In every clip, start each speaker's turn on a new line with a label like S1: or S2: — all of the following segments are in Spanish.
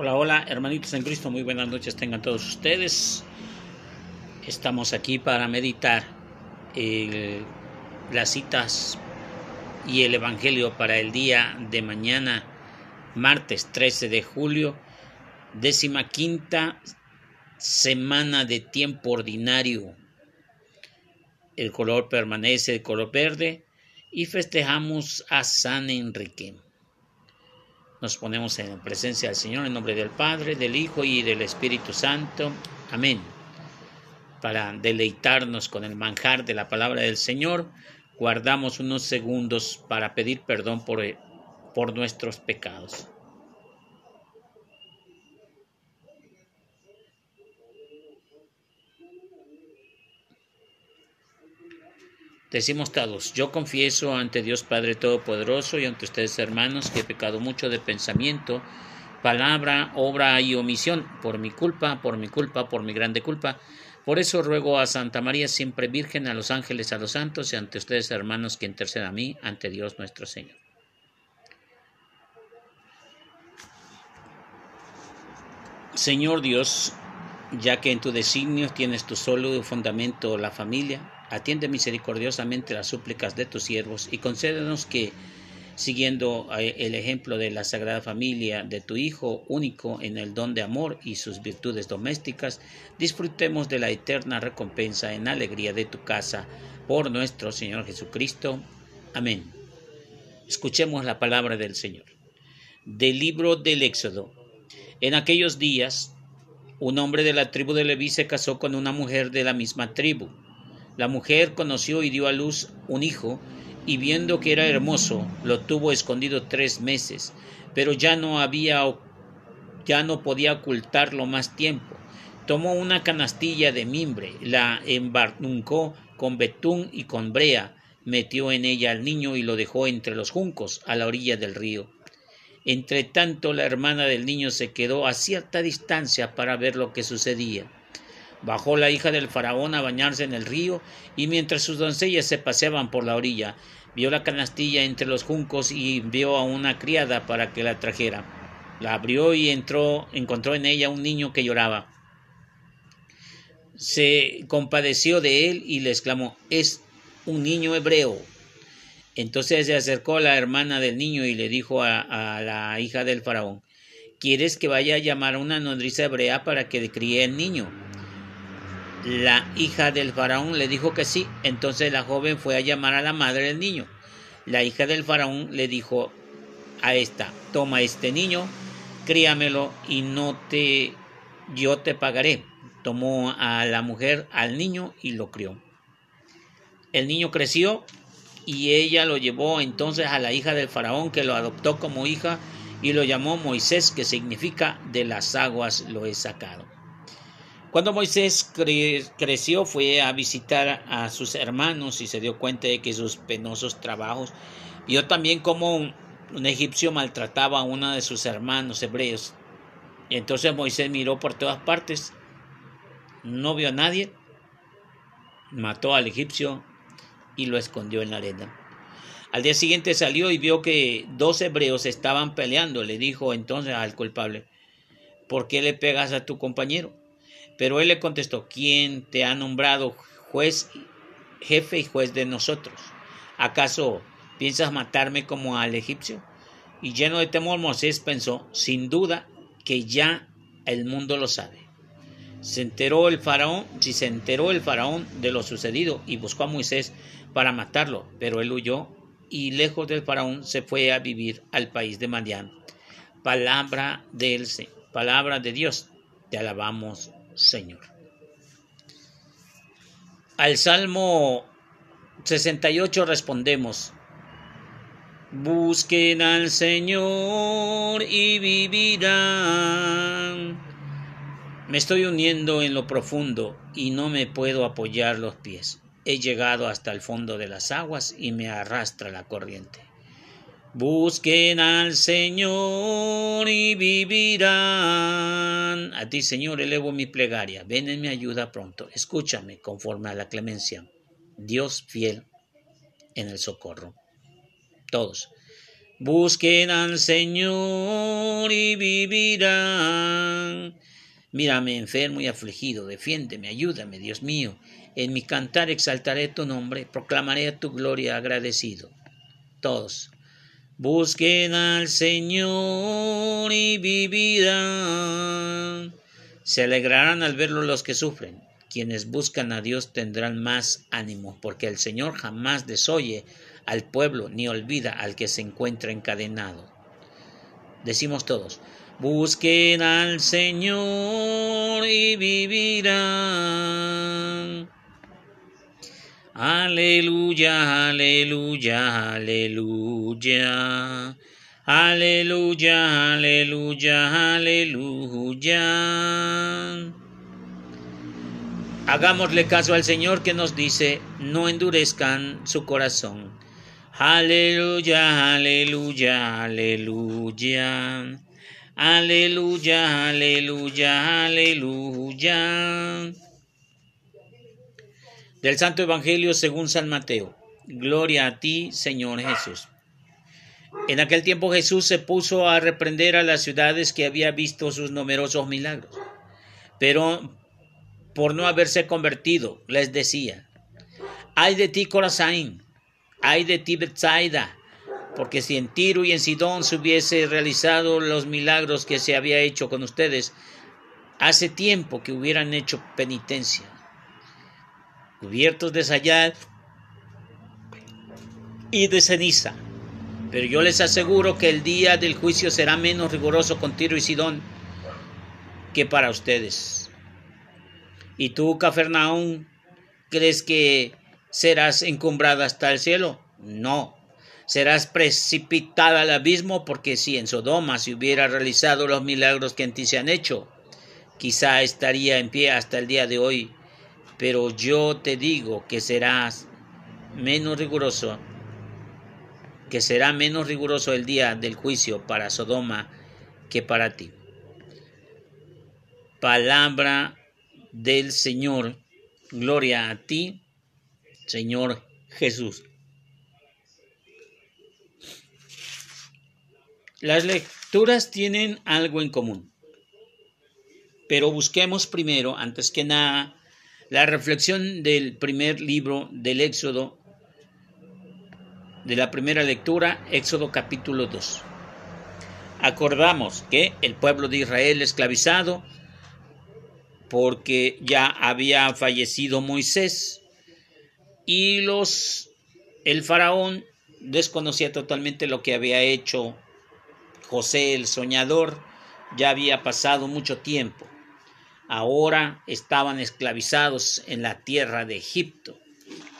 S1: Hola, hola, hermanitos en Cristo, muy buenas noches tengan todos ustedes. Estamos aquí para meditar el, las citas y el Evangelio para el día de mañana, martes 13 de julio, décima quinta semana de tiempo ordinario. El color permanece el color verde y festejamos a San Enrique. Nos ponemos en presencia del Señor en nombre del Padre, del Hijo y del Espíritu Santo. Amén. Para deleitarnos con el manjar de la palabra del Señor, guardamos unos segundos para pedir perdón por, por nuestros pecados. Decimos todos, yo confieso ante Dios Padre Todopoderoso y ante ustedes hermanos que he pecado mucho de pensamiento, palabra, obra y omisión, por mi culpa, por mi culpa, por mi grande culpa. Por eso ruego a Santa María, siempre Virgen, a los ángeles, a los santos y ante ustedes hermanos que intercedan a mí, ante Dios nuestro Señor. Señor Dios, ya que en tu designio tienes tu solo fundamento la familia, Atiende misericordiosamente las súplicas de tus siervos y concédenos que, siguiendo eh, el ejemplo de la Sagrada Familia de tu Hijo único en el don de amor y sus virtudes domésticas, disfrutemos de la eterna recompensa en alegría de tu casa, por nuestro Señor Jesucristo. Amén. Escuchemos la palabra del Señor. Del libro del Éxodo. En aquellos días, un hombre de la tribu de Leví se casó con una mujer de la misma tribu la mujer conoció y dio a luz un hijo, y viendo que era hermoso, lo tuvo escondido tres meses, pero ya no había ya no podía ocultarlo más tiempo. Tomó una canastilla de mimbre, la embarnuncó con betún y con brea, metió en ella al niño y lo dejó entre los juncos, a la orilla del río. Entre tanto, la hermana del niño se quedó a cierta distancia para ver lo que sucedía. Bajó la hija del faraón a bañarse en el río, y mientras sus doncellas se paseaban por la orilla, vio la canastilla entre los juncos y envió a una criada para que la trajera. La abrió y entró, encontró en ella un niño que lloraba. Se compadeció de él y le exclamó Es un niño hebreo. Entonces se acercó a la hermana del niño y le dijo a, la hija del faraón ¿Quieres que vaya a llamar a una nodriza hebrea para que críe el niño? La hija del faraón le dijo que sí, entonces la joven fue a llamar a la madre del niño. La hija del faraón le dijo a esta, toma este niño, críamelo y no te, yo te pagaré. Tomó a la mujer al niño y lo crió. El niño creció y ella lo llevó entonces a la hija del faraón que lo adoptó como hija y lo llamó Moisés, que significa de las aguas lo he sacado. Cuando Moisés creció fue a visitar a sus hermanos y se dio cuenta de que sus penosos trabajos vio también como un, egipcio maltrataba a uno de sus hermanos hebreos. Y entonces Moisés miró por todas partes, no vio a nadie, mató al egipcio y lo escondió en la arena. Al día siguiente salió y vio que dos hebreos estaban peleando. Le dijo entonces al culpable, ¿por qué le pegas a tu compañero? Pero él le contestó, ¿quién te ha nombrado juez, jefe y juez de nosotros? ¿Acaso piensas matarme como al egipcio? Y lleno de temor, Moisés pensó, sin duda que ya el mundo lo sabe. Se enteró el faraón, si se enteró el faraón de lo sucedido y buscó a Moisés para matarlo, pero él huyó y lejos del faraón se fue a vivir al país de Madián. Palabra del palabra de Dios. Te alabamos, Señor. Al Salmo 68 respondemos, Busquen al Señor y vivirán. Me estoy uniendo en lo profundo y no me puedo apoyar los pies. He llegado hasta el fondo de las aguas y me arrastra la corriente. Busquen al Señor y vivirán. A ti, Señor, elevo mi plegaria. Ven en mi ayuda pronto. Escúchame conforme a la clemencia. Dios fiel en el socorro. Todos. Busquen al Señor y vivirán. Mírame enfermo y afligido, defiéndeme, ayúdame, Dios mío. En mi cantar exaltaré tu nombre, proclamaré tu gloria agradecido. Todos. Busquen al Señor y vivirán. Se alegrarán al verlo los que sufren. Quienes buscan a Dios tendrán más ánimo, porque el Señor jamás desoye al pueblo ni olvida al que se encuentra encadenado. Decimos todos, busquen al Señor y vivirán. Aleluya, aleluya, aleluya. Aleluya, aleluya, aleluya. Hagámosle caso al Señor que nos dice, no endurezcan su corazón. Aleluya, aleluya, aleluya. Aleluya, aleluya, aleluya. Del Santo Evangelio según San Mateo. Gloria a ti, Señor Jesús. En aquel tiempo Jesús se puso a reprender a las ciudades que había visto sus numerosos milagros. Pero por no haberse convertido, les decía, ay de ti Corazín, ay de ti Bethsaida, porque si en Tiro y en Sidón se hubiese realizado los milagros que se había hecho con ustedes, hace tiempo que hubieran hecho penitencia, cubiertos de sayal y de ceniza. Pero yo les aseguro que el día del juicio será menos riguroso con Tiro y Sidón que para ustedes. ¿Y tú, Cafarnaún, crees que serás encumbrada hasta el cielo? No. Serás precipitada al abismo porque si en Sodoma se hubiera realizado los milagros que en ti se han hecho, quizá estaría en pie hasta el día de hoy. Pero yo te digo que serás menos riguroso, que será menos riguroso el día del juicio para Sodoma que para ti. Palabra del Señor. Gloria a ti, Señor Jesús. Las lecturas tienen algo en común, pero busquemos primero, antes que nada, la reflexión del primer libro del Éxodo, de la primera lectura, Éxodo capítulo 2. Acordamos que el pueblo de Israel esclavizado porque ya había fallecido Moisés y los el faraón desconocía totalmente lo que había hecho José el soñador, ya había pasado mucho tiempo. Ahora estaban esclavizados en la tierra de Egipto,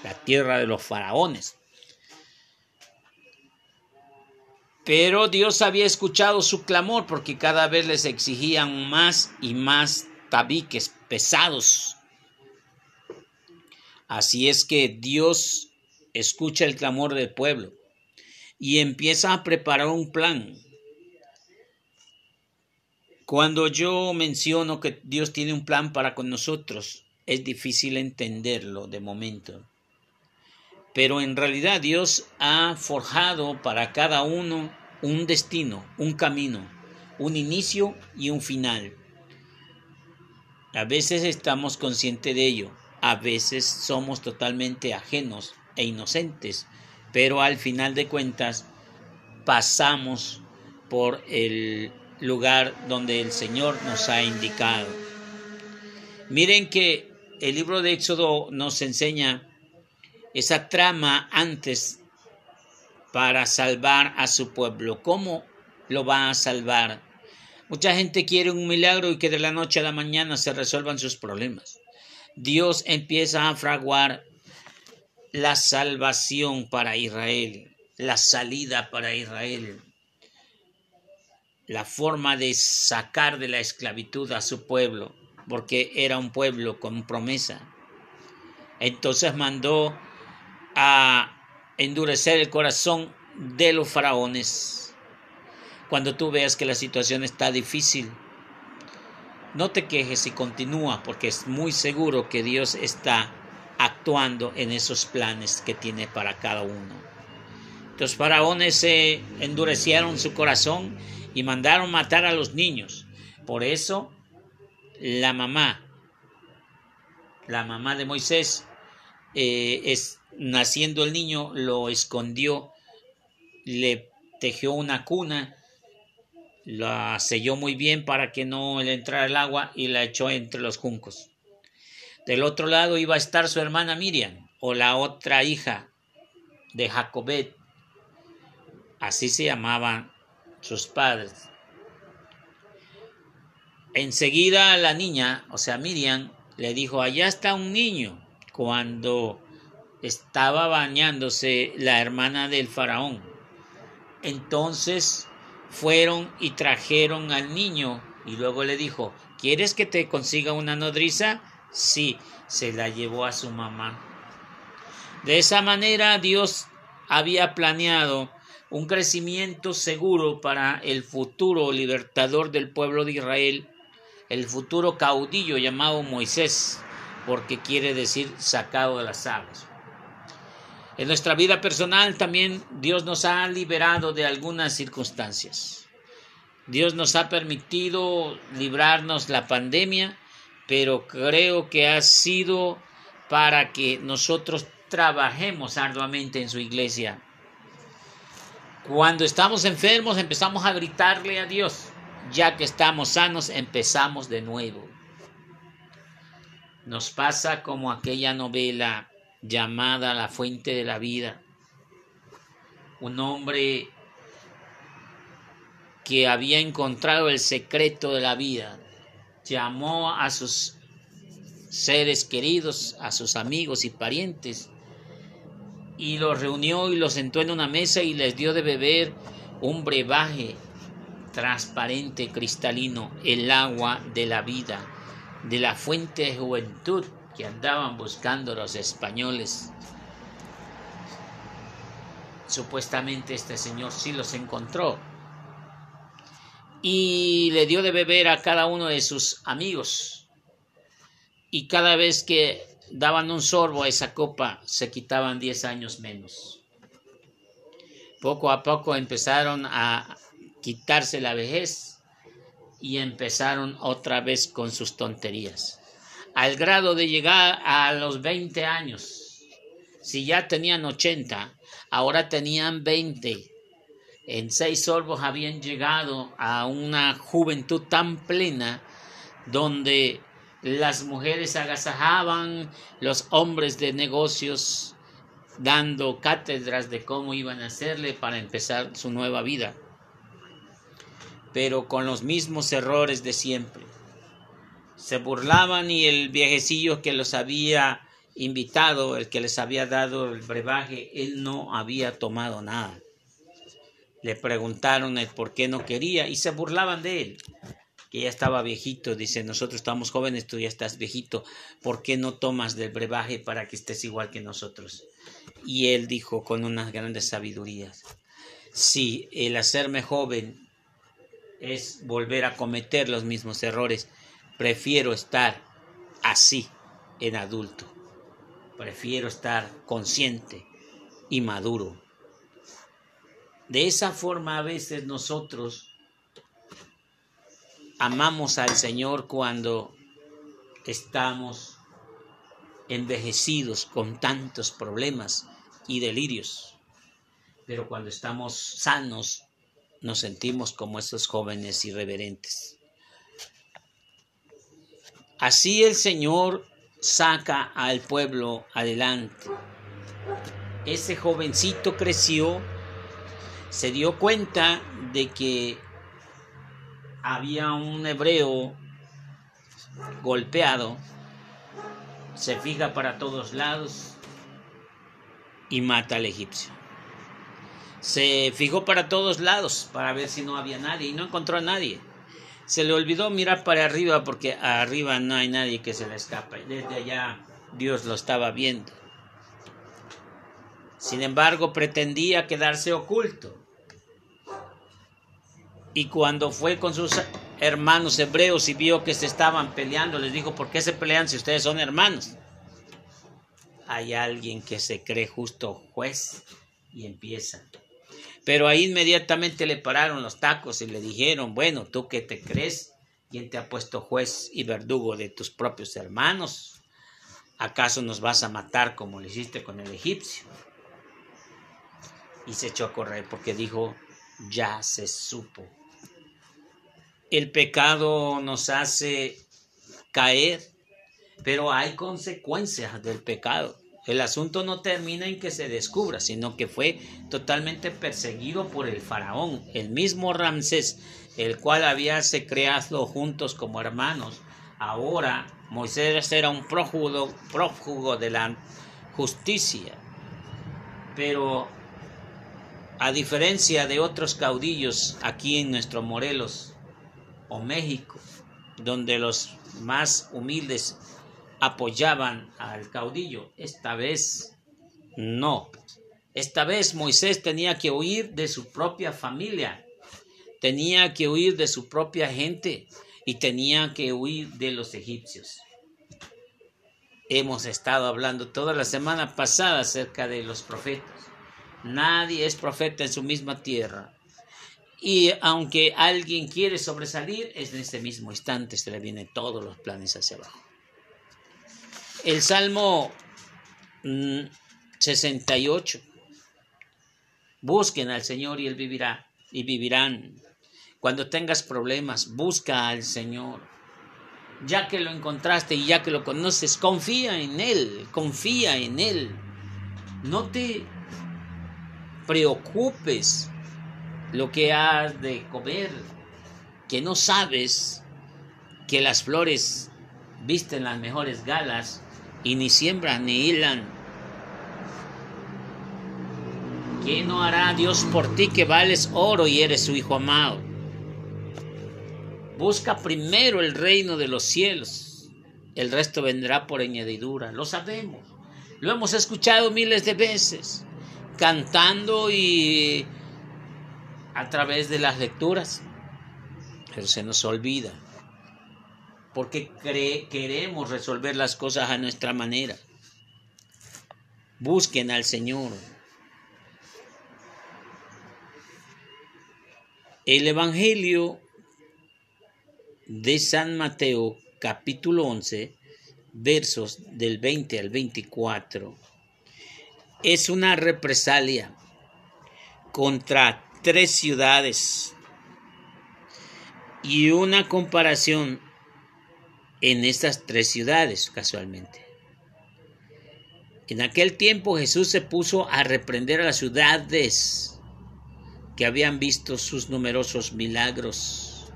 S1: la tierra de los faraones. Pero Dios había escuchado su clamor porque cada vez les exigían más y más tabiques pesados. Así es que Dios escucha el clamor del pueblo y empieza a preparar un plan. Cuando yo menciono que Dios tiene un plan para con nosotros, es difícil entenderlo de momento. Pero en realidad Dios ha forjado para cada uno un destino, un camino, un inicio y un final. A veces estamos conscientes de ello, a veces somos totalmente ajenos e inocentes, pero al final de cuentas pasamos por el lugar donde el Señor nos ha indicado. Miren que el libro de Éxodo nos enseña esa trama antes para salvar a su pueblo. ¿Cómo lo va a salvar? Mucha gente quiere un milagro y que de la noche a la mañana se resuelvan sus problemas. Dios empieza a fraguar la salvación para Israel, la salida para Israel, la forma de sacar de la esclavitud a su pueblo, porque era un pueblo con promesa. Entonces mandó a endurecer el corazón de los faraones cuando tú veas que la situación está difícil, no te quejes y continúa porque es muy seguro que Dios está actuando en esos planes que tiene para cada uno. Los faraones se endurecieron su corazón y mandaron matar a los niños. Por eso la mamá, la mamá de Moisés, eh, es, naciendo el niño, lo escondió, le tejió una cuna, la selló muy bien para que no le entrara el agua y la echó entre los juncos. Del otro lado iba a estar su hermana Miriam, o la otra hija de Jacobet. Así se llamaban sus padres. Enseguida la niña, o sea Miriam, le dijo, allá está un niño. Cuando estaba bañándose la hermana del faraón. Entonces fueron y trajeron al niño y luego le dijo, ¿quieres que te consiga una nodriza? Sí, se la llevó a su mamá. De esa manera Dios había planeado un crecimiento seguro para el futuro libertador del pueblo de Israel, el futuro caudillo llamado Moisés, porque quiere decir sacado de las aguas. En nuestra vida personal también Dios nos ha liberado de algunas circunstancias. Dios nos ha permitido librarnos la pandemia, pero creo que ha sido para que nosotros trabajemos arduamente en su iglesia. Cuando estamos enfermos empezamos a gritarle a Dios. Ya que estamos sanos empezamos de nuevo. Nos pasa como aquella novela llamada La Fuente de la Vida. Un hombre que había encontrado el secreto de la vida, llamó a sus seres queridos, a sus amigos y parientes, y los reunió y los sentó en una mesa y les dio de beber un brebaje transparente, cristalino, el agua de la vida, de la fuente de juventud que andaban buscando los españoles. Supuestamente este señor sí los encontró y le dio de beber a cada uno de sus amigos. Y cada vez que daban un sorbo a esa copa se quitaban 10 años menos. Poco a poco empezaron a quitarse la vejez y empezaron otra vez con sus tonterías al grado de llegar a los 20 años. Si ya tenían 80, ahora tenían 20. En seis sorbos habían llegado a una juventud tan plena donde las mujeres agasajaban, los hombres de negocios dando cátedras de cómo iban a hacerle para empezar su nueva vida, pero con los mismos errores de siempre. Se burlaban y el viejecillo que los había invitado, el que les había dado el brebaje, él no había tomado nada. Le preguntaron el por qué no quería y se burlaban de él, que ya estaba viejito. Dice, nosotros estamos jóvenes, tú ya estás viejito, ¿por qué no tomas del brebaje para que estés igual que nosotros? Y él dijo con unas grandes sabidurías, si el hacerme joven es volver a cometer los mismos errores, Prefiero estar así en adulto. Prefiero estar consciente y maduro. De esa forma a veces nosotros amamos al Señor cuando estamos envejecidos con tantos problemas y delirios. Pero cuando estamos sanos nos sentimos como esos jóvenes irreverentes. Así el Señor saca al pueblo adelante. Ese jovencito creció, se dio cuenta de que había un hebreo golpeado, se fija para todos lados y mata al egipcio. Se fijó para todos lados para ver si no había nadie y no encontró a nadie. Se le olvidó mirar para arriba porque arriba no hay nadie que se le escape. Desde allá Dios lo estaba viendo. Sin embargo, pretendía quedarse oculto. Y cuando fue con sus hermanos hebreos y vio que se estaban peleando, les dijo, ¿por qué se pelean si ustedes son hermanos? Hay alguien que se cree justo juez y empieza. Pero ahí inmediatamente le pararon los tacos y le dijeron, bueno, ¿tú qué te crees? ¿Quién te ha puesto juez y verdugo de tus propios hermanos? ¿Acaso nos vas a matar como lo hiciste con el egipcio? Y se echó a correr porque dijo, ya se supo. El pecado nos hace caer, pero hay consecuencias del pecado. El asunto no termina en que se descubra, sino que fue totalmente perseguido por el faraón, el mismo Ramsés, el cual había se creado juntos como hermanos. Ahora Moisés era un prófugo, prófugo de la justicia, pero a diferencia de otros caudillos aquí en nuestro Morelos o México, donde los más humildes apoyaban al caudillo. Esta vez no. Esta vez Moisés tenía que huir de su propia familia, tenía que huir de su propia gente y tenía que huir de los egipcios. Hemos estado hablando toda la semana pasada acerca de los profetas. Nadie es profeta en su misma tierra. Y aunque alguien quiere sobresalir, es en ese mismo instante se le vienen todos los planes hacia abajo. El Salmo 68. Mm, Busquen al Señor y Él vivirá y vivirán. Cuando tengas problemas, busca al Señor. Ya que lo encontraste y ya que lo conoces, confía en Él, confía en Él. No te preocupes lo que has de comer, que no sabes que las flores visten las mejores galas y ni siembran ni hilan. ¿Qué no hará Dios por ti que vales oro y eres su hijo amado? Busca primero el reino de los cielos. El resto vendrá por añadidura. Lo sabemos. Lo hemos escuchado miles de veces. Cantando y a través de las lecturas. Pero se nos olvida porque queremos resolver las cosas a nuestra manera. Busquen al Señor. El Evangelio de San Mateo capítulo 11 versos del 20 al 24 es una represalia contra tres ciudades y una comparación en estas tres ciudades, casualmente. En aquel tiempo Jesús se puso a reprender a las ciudades que habían visto sus numerosos milagros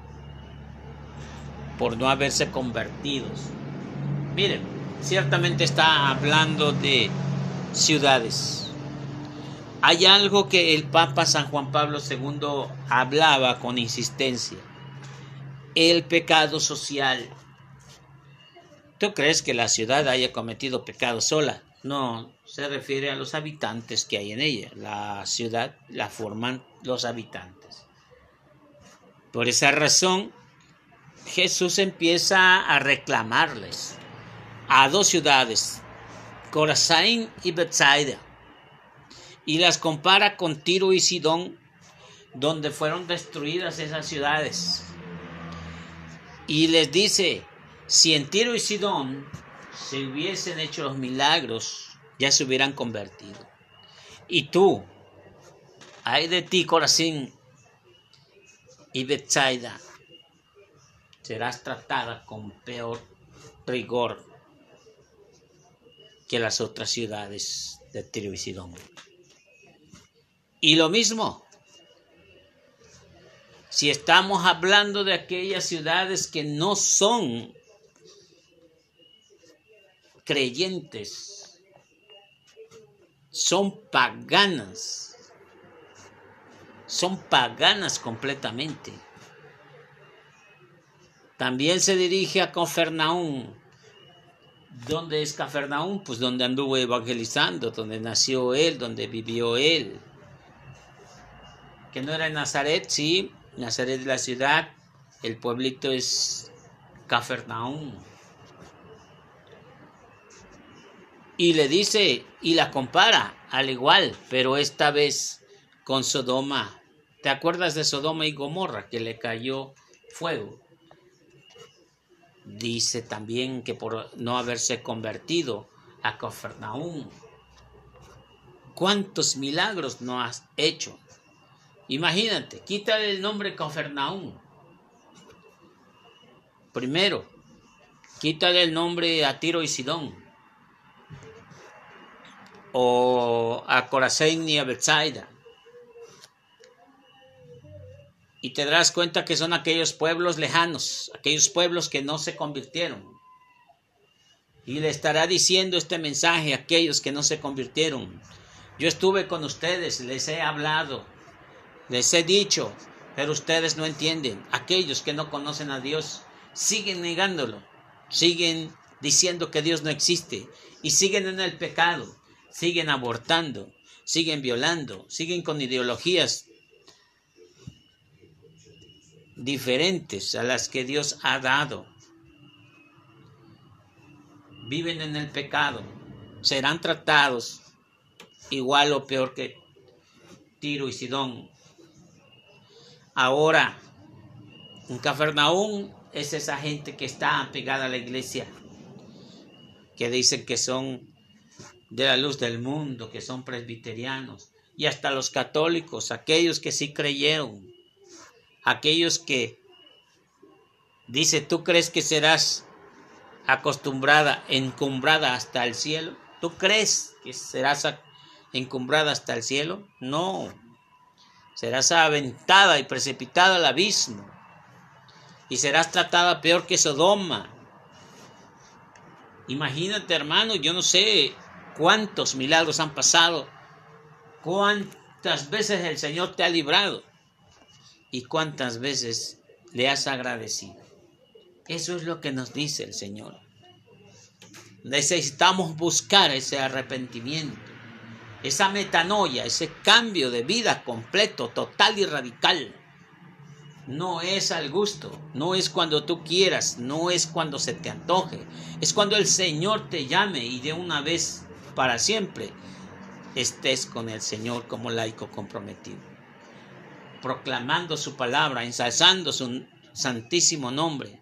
S1: por no haberse convertidos. Miren, ciertamente está hablando de ciudades. Hay algo que el Papa San Juan Pablo II hablaba con insistencia. El pecado social ¿Tú crees que la ciudad haya cometido pecado sola? No, se refiere a los habitantes que hay en ella. La ciudad la forman los habitantes. Por esa razón, Jesús empieza a reclamarles a dos ciudades, Corazín y Bethsaida, y las compara con Tiro y Sidón, donde fueron destruidas esas ciudades. Y les dice, si en Tiro y Sidón se hubiesen hecho los milagros, ya se hubieran convertido. Y tú, hay de ti, Corazín y Bethsaida, serás tratada con peor rigor que las otras ciudades de Tiro y Sidón. Y lo mismo, si estamos hablando de aquellas ciudades que no son creyentes son paganas, son paganas completamente. También se dirige a Cafarnaúm. ¿Dónde es Cafarnaúm? Pues donde anduvo evangelizando, donde nació él, donde vivió él. Que no era Nazaret, sí, Nazaret es la ciudad, el pueblito es Cafarnaúm. y le dice y la compara al igual, pero esta vez con Sodoma. ¿Te acuerdas de Sodoma y Gomorra que le cayó fuego? Dice también que por no haberse convertido a Cafarnaúm, ¿cuántos milagros no has hecho? Imagínate, quítale el nombre Cafarnaúm. Primero, quítale el nombre a Tiro y Sidón. O a Corazón y a Bethsaida. Y te darás cuenta que son aquellos pueblos lejanos, aquellos pueblos que no se convirtieron. Y le estará diciendo este mensaje a aquellos que no se convirtieron. Yo estuve con ustedes, les he hablado, les he dicho, pero ustedes no entienden. Aquellos que no conocen a Dios siguen negándolo, siguen diciendo que Dios no existe y siguen en el pecado, siguen abortando, siguen violando, siguen con ideologías diferentes a las que Dios ha dado. Viven en el pecado, serán tratados igual o peor que Tiro y Sidón. Ahora, en Cafarnaún es esa gente que está pegada a la iglesia, que dicen que son de la luz del mundo, que son presbiterianos, y hasta los católicos, aquellos que sí creyeron, aquellos que dice, ¿tú crees que serás acostumbrada, encumbrada hasta el cielo? ¿Tú crees que serás encumbrada hasta el cielo? No, serás aventada y precipitada al abismo y serás tratada peor que Sodoma. Imagínate, hermano, yo no sé cuántos milagros han pasado, cuántas veces el Señor te ha librado y cuántas veces le has agradecido. Eso es lo que nos dice el Señor. Necesitamos buscar ese arrepentimiento, esa metanoia, ese cambio de vida completo, total y radical. No es al gusto, no es cuando tú quieras, no es cuando se te antoje, es cuando el Señor te llame y de una vez para siempre estés con el Señor como laico comprometido proclamando su palabra, ensalzando su santísimo nombre,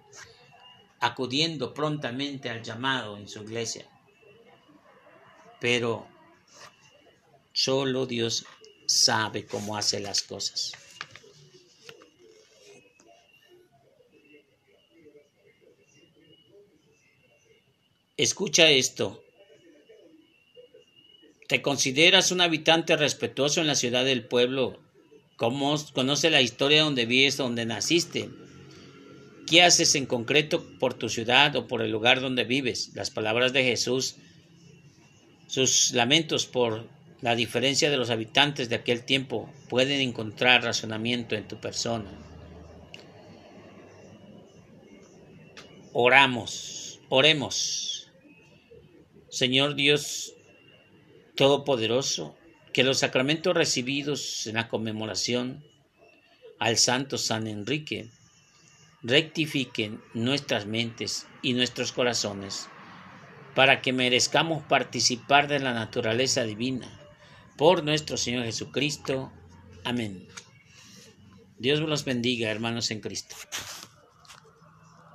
S1: acudiendo prontamente al llamado en su iglesia. Pero solo Dios sabe cómo hace las cosas. Escucha esto. ¿Te consideras un habitante respetuoso en la ciudad del pueblo ¿Cómo conoce la historia donde vives, donde naciste? ¿Qué haces en concreto por tu ciudad o por el lugar donde vives? Las palabras de Jesús, sus lamentos por la diferencia de los habitantes de aquel tiempo pueden encontrar razonamiento en tu persona. Oramos, oremos. Señor Dios Todopoderoso, que los sacramentos recibidos en la conmemoración al Santo San Enrique rectifiquen nuestras mentes y nuestros corazones para que merezcamos participar de la naturaleza divina por nuestro Señor Jesucristo. Amén. Dios los bendiga, hermanos en Cristo.